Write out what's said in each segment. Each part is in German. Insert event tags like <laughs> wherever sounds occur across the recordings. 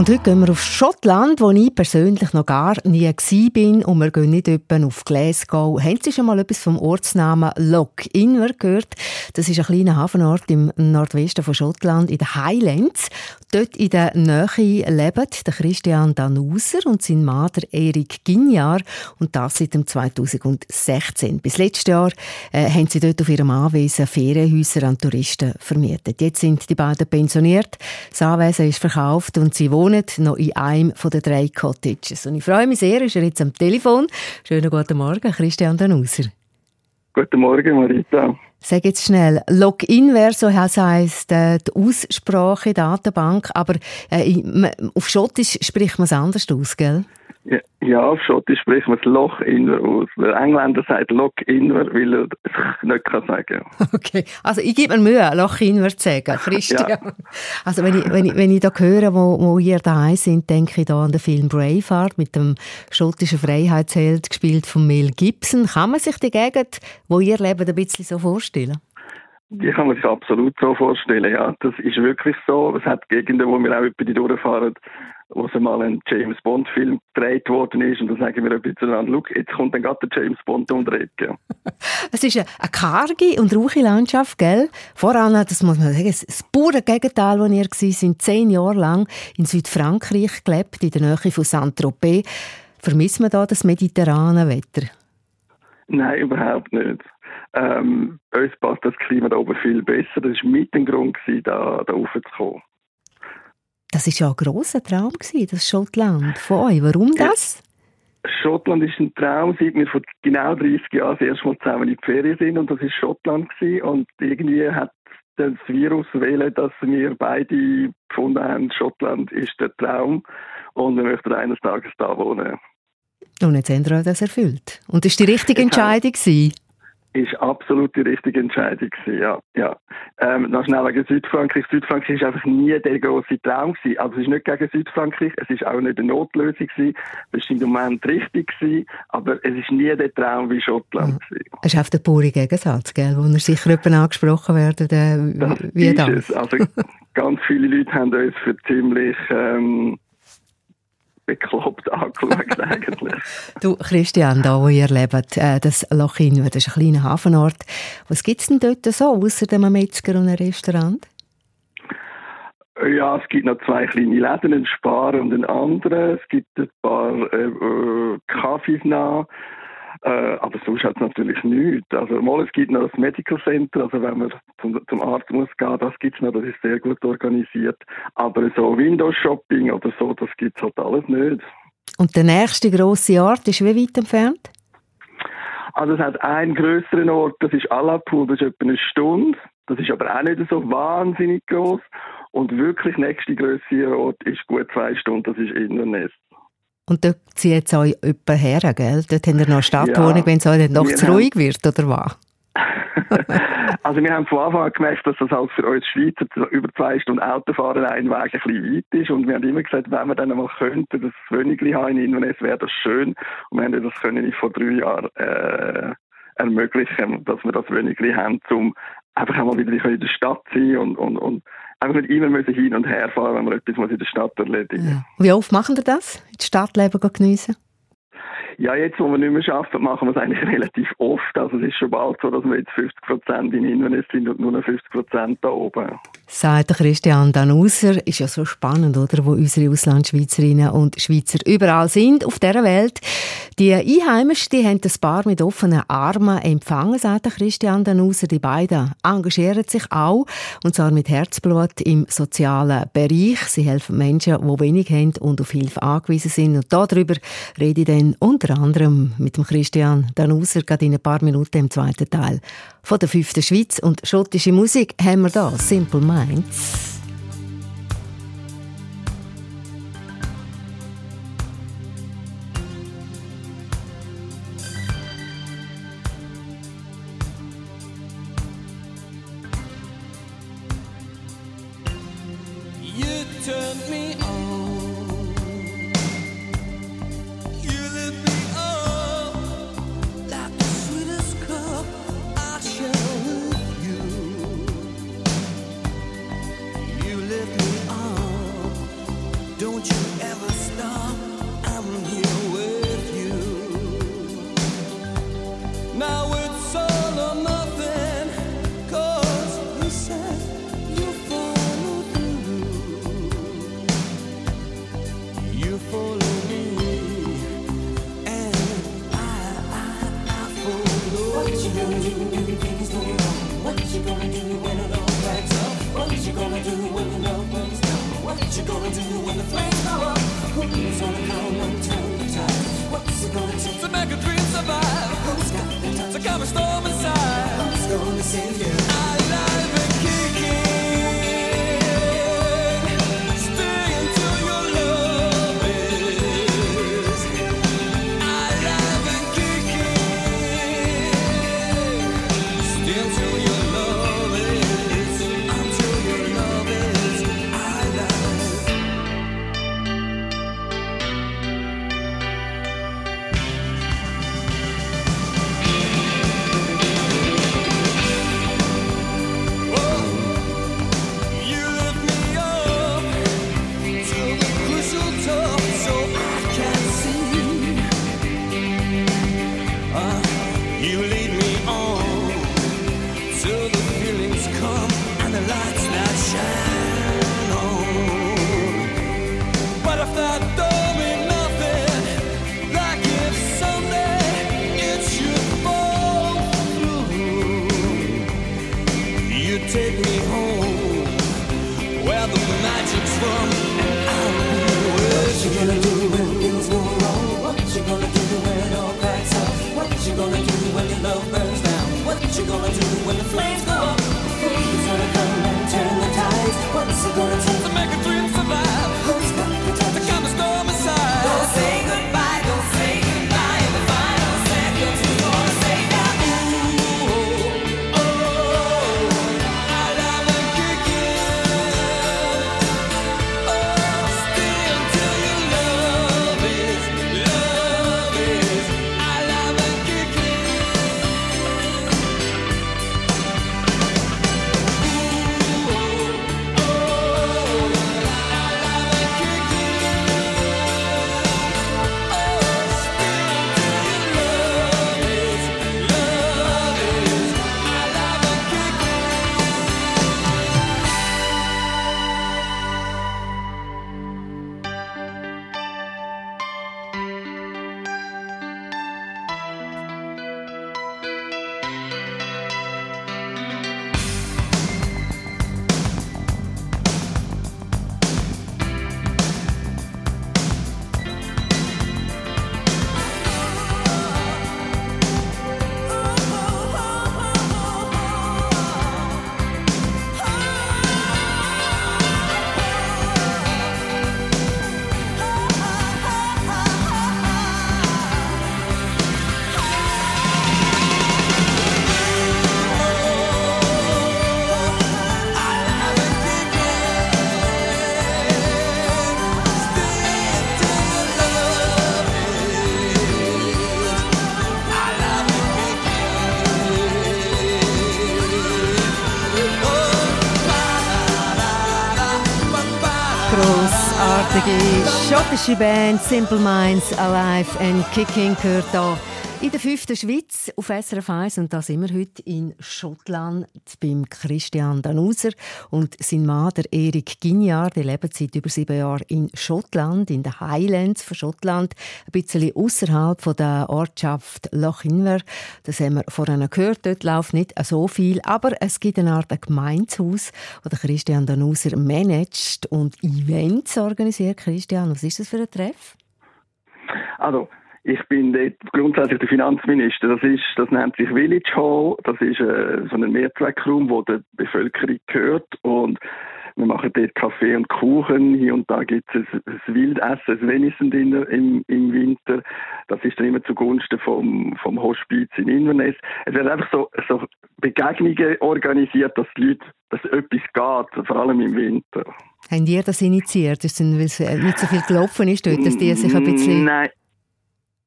Und heute gehen wir auf Schottland, wo ich persönlich noch gar nie war. Und wir gehen nicht etwa auf Glasgow. Haben Sie schon mal etwas vom Ortsnamen Loch Inver gehört? Das ist ein kleiner Hafenort im Nordwesten von Schottland, in den Highlands. Dort in der Nähe leben der Christian Danuser und sein Mann Erik Ginjar. Und das seit dem 2016. Bis letztes Jahr äh, haben sie dort auf ihrem Anwesen Ferienhäuser an Touristen vermietet. Jetzt sind die beiden pensioniert. Das Anwesen ist verkauft und sie wohnen wohnt noch in einem der drei Cottages. Und ich freue mich sehr, ist er jetzt am Telefon. Schönen guten Morgen, Christian Danuser. Guten Morgen, Marita. Sag jetzt schnell, Login wäre so heisst äh, die Aussprache Datenbank, aber äh, auf Schottisch spricht man es anders aus, gell? Ja, auf Schottisch spricht man das Loch Inver aus. Der Engländer sagt Loch Inver, weil er es nicht kann sagen <laughs> Okay, also ich gebe mir Mühe, Loch Inver zu sagen, Christian. ja. Also wenn ich, wenn ich, wenn ich da höre, wo, wo ihr daheim sind, denke ich da an den Film Braveheart mit dem schottischen Freiheitsheld, gespielt von Mel Gibson. Kann man sich die Gegend, wo ihr lebt, ein bisschen so vorstellen? Die kann man sich absolut so vorstellen, ja. Das ist wirklich so. Es hat Gegenden, wo wir auch über die durchfahren, wo es mal ein James Bond Film gedreht worden ist und dann sagen wir ein bisschen an, Look, jetzt kommt dann gerade der James Bond um die Ecke. <laughs> Es ist eine, karge und rauche Landschaft, gell? Voran, das muss man sagen, das pure Gegenteil, wo ihr war, sind zehn Jahre lang in Südfrankreich gelebt, in der Nähe von Saint-Tropez. Vermisst man da das mediterrane Wetter? Nein, überhaupt nicht. Ähm, uns passt das Klima da oben viel besser. Das war mit dem Grund, da, da raufzukommen. Das war ja ein grosser Traum, das Schottland von euch. Warum das? Schottland ist ein Traum, seit wir vor genau 30 Jahren das erste Mal zusammen in die Ferien sind und das war Schottland gewesen. und irgendwie hat das Virus wählen, dass wir beide gefunden haben, Schottland ist der Traum und wir möchten eines Tages da wohnen. Und jetzt haben wir das erfüllt. Und das war die richtige Entscheidung? Gewesen? Ist absolut die richtige Entscheidung gewesen, ja. ja. Ähm, noch schnell wegen Südfrankreich. Südfrankreich war einfach nie der große Traum gewesen. Also es ist nicht gegen Südfrankreich, es ist auch nicht eine Notlösung gewesen. Es ist im Moment richtig gewesen, aber es ist nie der Traum wie Schottland ja. gewesen. Es ist auf der pure Gegensatz, gell, wo wir sicher jemand angesprochen werden, äh, das wie das. Es. Also ganz viele Leute haben uns für ziemlich ähm, bekloppt angeschaut <laughs> eigentlich. du, Christian, da wo ihr lebt, äh, das Lochin, das ist ein kleiner Hafenort. Was gibt es denn dort so, außer dem Metzger und einem Restaurant? Ja, es gibt noch zwei kleine Läden, einen Spar und einen anderen. Es gibt ein paar äh, äh Kaffees nach. Äh, aber sonst hat es natürlich nichts. Also mal, es gibt noch das Medical Center, also wenn man zum, zum Arzt muss gehen, das gibt es noch, das ist sehr gut organisiert. Aber so Windows Shopping oder so, das gibt es halt alles nicht. Und der nächste grosse Ort ist wie weit entfernt? Also es hat einen größeren Ort, das ist Alapur, das ist etwa eine Stunde. Das ist aber auch nicht so wahnsinnig groß. Und wirklich nächste größere Ort ist gut zwei Stunden, das ist Inverness. Und dort zieht jetzt euch jemand her, gell? Dort habt ihr noch eine Stadtwohnung, ja, wenn es euch noch zu ruhig wird, oder was? <laughs> also wir haben von Anfang an gemerkt, dass das halt für uns Schweizer über zwei Stunden Autofahren ein Weg ein bisschen weit ist und wir haben immer gesagt, wenn wir dann einmal könnten, das Wönigli haben in Inverness, wäre das schön und wir haben das können vor drei Jahren äh, ermöglichen, dass wir das Wönigli haben, um einfach einmal wieder in der Stadt zu sein und, und, und einfach nicht immer müssen hin und her fahren, wenn man etwas in der Stadt erledigen ja. Wie oft machen Sie das? Das Stadtleben geniessen? Ja, jetzt, wo wir nicht mehr arbeiten, machen wir es eigentlich relativ oft. Also es ist schon bald so, dass wir jetzt 50 Prozent in Inverness sind und nur noch 50 Prozent da oben. Sagt Christian Danuser, ist ja so spannend, oder, wo unsere Auslandschweizerinnen und Schweizer überall sind auf dieser Welt. Die Einheimischen, die haben das Paar mit offenen Armen empfangen, sagt Christian Danuser. Die beiden engagieren sich auch, und zwar mit Herzblut im sozialen Bereich. Sie helfen Menschen, die wenig haben und auf Hilfe angewiesen sind. Und darüber rede ich dann unter anderem mit dem Christian Danuser gerade in ein paar Minuten im zweiten Teil von der fünften Schweiz. Und schottische Musik haben wir da, Simple Minds. singing. Schottische Band Simple Minds Alive and Kicking gehört hier in der fünften Schweiz auf SRF 1 und da sind wir heute in Schottland beim Christian Danuser und sein Mann, der Erik Ginjar, der lebt seit über sieben Jahren in Schottland, in den Highlands von Schottland, ein bisschen außerhalb der Ortschaft Lochinver. Das haben wir vorhin gehört, dort läuft nicht so viel, aber es gibt eine Art Gemeinshaus, wo der Christian Danuser managt und Events organisiert. Christian, was ist das für ein Treff? Also, ich bin dort grundsätzlich der Finanzminister. Das ist, das nennt sich Village Hall. Das ist äh, so ein Mehrzweckraum, wo der Bevölkerung gehört und wir machen dort Kaffee und Kuchen. Hier und da gibt es ein, Wildessen, ein Venison im, im Winter. Das ist dann immer zugunsten vom, vom Hospiz in Inverness. Es werden einfach so, so Begegnungen organisiert, dass die Leute, dass etwas geht, vor allem im Winter. Haben die das initiiert? Ist denn, weil es nicht so viel gelaufen ist dort, dass die sich ein bisschen... Nein.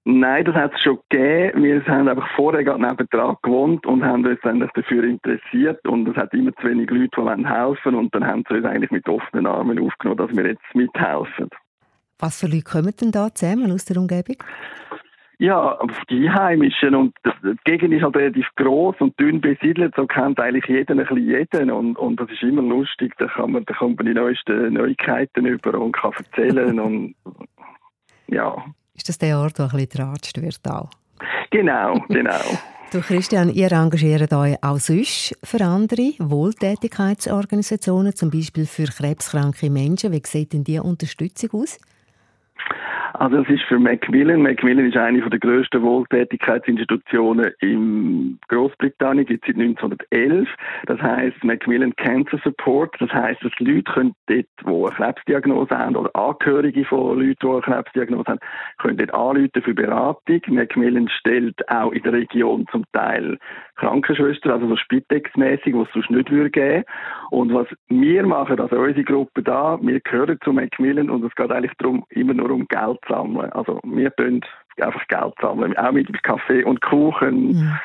Nein, das hat es schon gegeben. Wir haben einfach vorher gerade nebenan gewohnt und haben uns eigentlich dafür interessiert und es hat immer zu wenig Leute, die helfen und dann haben sie uns eigentlich mit offenen Armen aufgenommen, dass wir jetzt mithelfen. Was für Leute kommen denn da zusammen aus der Umgebung? Ja, die Einheimischen und die Gegend ist halt relativ groß und dünn besiedelt, so kennt eigentlich jeder ein bisschen jeden und, und das ist immer lustig, da, kann man, da kommt man die neuesten Neuigkeiten über und kann erzählen <laughs> und ja. Ist das der Ort, wo ein bisschen geratscht wird auch? Genau, genau. <laughs> Du Christian, ihr engagiert euch auch sonst für andere Wohltätigkeitsorganisationen, zum Beispiel für krebskranke Menschen. Wie sieht denn die Unterstützung aus? Also das ist für Macmillan. Macmillan ist eine der grössten Wohltätigkeitsinstitutionen in Großbritannien, gibt seit 1911. Das heißt Macmillan Cancer Support. Das heißt, dass Leute können dort, die eine Krebsdiagnose haben oder Angehörige von Leuten, die eine Krebsdiagnose haben, können dort anrufen für Beratung. Macmillan stellt auch in der Region zum Teil Krankenschwestern, also so Spitex-mäßig, was es sonst nicht würde geben. Und was wir machen, also unsere Gruppe da, wir gehören zu Macmillan und es geht eigentlich darum, immer nur um Geld sammeln. Also wir tun einfach Geld sammeln, auch mit Kaffee und Kuchen. Ja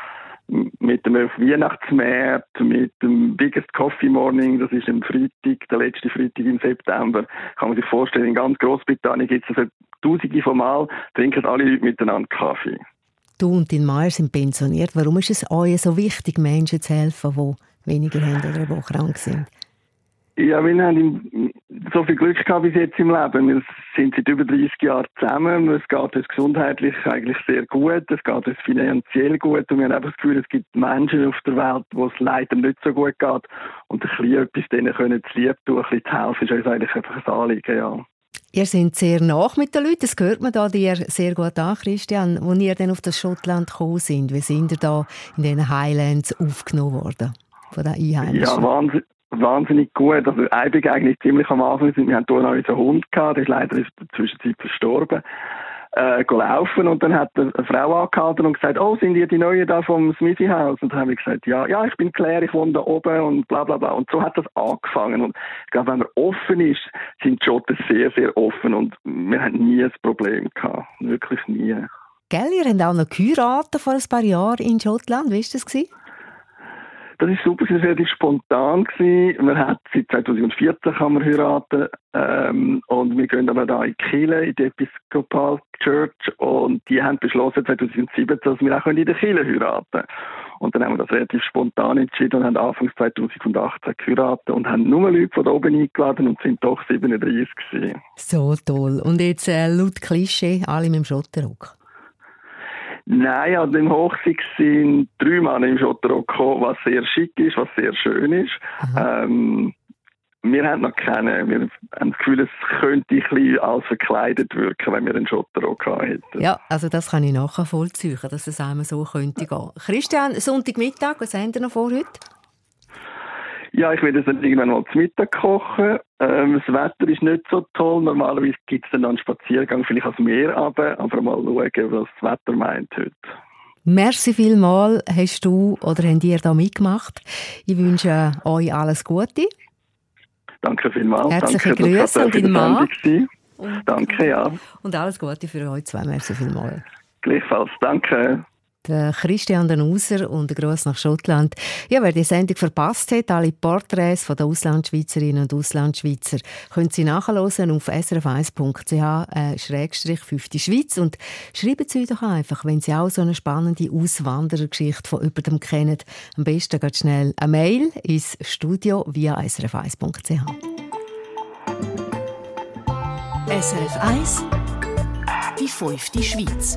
mit dem Weihnachtsmarkt, mit dem Biggest Coffee Morning, das ist am Freitag, der letzte Freitag im September, kann man sich vorstellen, in ganz Großbritannien gibt es also tausende von Mal, trinken alle Leute miteinander Kaffee. Du und dein Mann sind pensioniert. Warum ist es euch so wichtig, Menschen zu helfen, die weniger haben oder die krank sind? Ja, wir haben so viel Glück gehabt bis jetzt im Leben. Wir sind seit über 30 Jahren zusammen. Es geht uns gesundheitlich eigentlich sehr gut. Es geht uns finanziell gut. Und wir haben einfach das Gefühl, es gibt Menschen auf der Welt, wo es leider nicht so gut geht. Und ein bisschen etwas denen können zu lieb tun, ein bisschen zu helfen, ist uns eigentlich einfach ein Anliegen, ja. Ihr seid sehr nach mit den Leuten, das hört man da dir sehr gut an, Christian. Als ihr dann auf das Schottland gekommen sind, wie sind ihr da in den Highlands aufgenommen worden von den Einheimischen? Ja, Wahnsinn. Wahnsinnig gut. Also, eine Begegnung ziemlich am Anfang. Wir haben hier noch unseren Hund gehabt, der ist leider in der Zwischenzeit verstorben äh, laufen und dann hat eine Frau angehalten und gesagt, oh, sind ihr die Neuen da vom Smithy House? Und dann habe ich gesagt, ja, ja, ich bin Claire, ich wohne da oben und bla bla bla. Und so hat das angefangen. Und ich glaube, wenn man offen ist, sind die Schotten sehr, sehr offen und wir haben nie ein Problem gehabt. Wirklich nie. Gell, ihr habt auch noch geheiratet vor ein paar Jahren in Schottland. Wie war das? Das ist super, es war relativ spontan. Gewesen. Wir haben seit 2014 kann man heiraten ähm, und wir gehen aber da in Kiel in die Episcopal Church und die haben beschlossen 2017, dass wir auch in der Kiel heiraten und dann haben wir das relativ spontan entschieden und haben Anfang 2018 geheiratet und haben nur Leute von oben eingeladen und sind doch 37 gewesen. So toll. Und jetzt äh, laut Klischee, alle mit dem Schotterrock. Nein, an dem Hochsieg sind drei Mann im Schotterrock gekommen, was sehr schick ist, was sehr schön ist. Ähm, wir haben noch keine. Wir haben das Gefühl, es könnte ein bisschen als verkleidet wirken, wenn wir einen Schotterrock hätten. Ja, also das kann ich nachher vollziehen, dass es einmal so könnte gehen. Christian, Sonntagmittag, was haben Sie noch vor heute? Ja, ich werde dann irgendwann mal zu Mittag kochen. Ähm, das Wetter ist nicht so toll. Normalerweise gibt es dann einen Spaziergang, vielleicht ans Meer runter, aber mal schauen, was das Wetter meint heute. Merci vielmals, hast du oder habt ihr da mitgemacht. Ich wünsche euch alles Gute. Danke vielmals. Herzliche Danke, Grüße an deinen Mann. Danke, ja. Und alles Gute für euch zwei. Merci vielmals. Gleichfalls. Danke der Christian Danuser und der Gruß nach Schottland. Ja, wer die Sendung verpasst hat, alle Porträts von den Auslandschweizerinnen und Auslandschweizer, können Sie nachhören auf srf1.ch-5 äh, Schweiz und schreiben Sie doch einfach, wenn Sie auch so eine spannende Auswanderergeschichte von über dem kennen. Am besten geht schnell eine Mail ins Studio via srf1.ch. SRF 1 Die fünfte Schweiz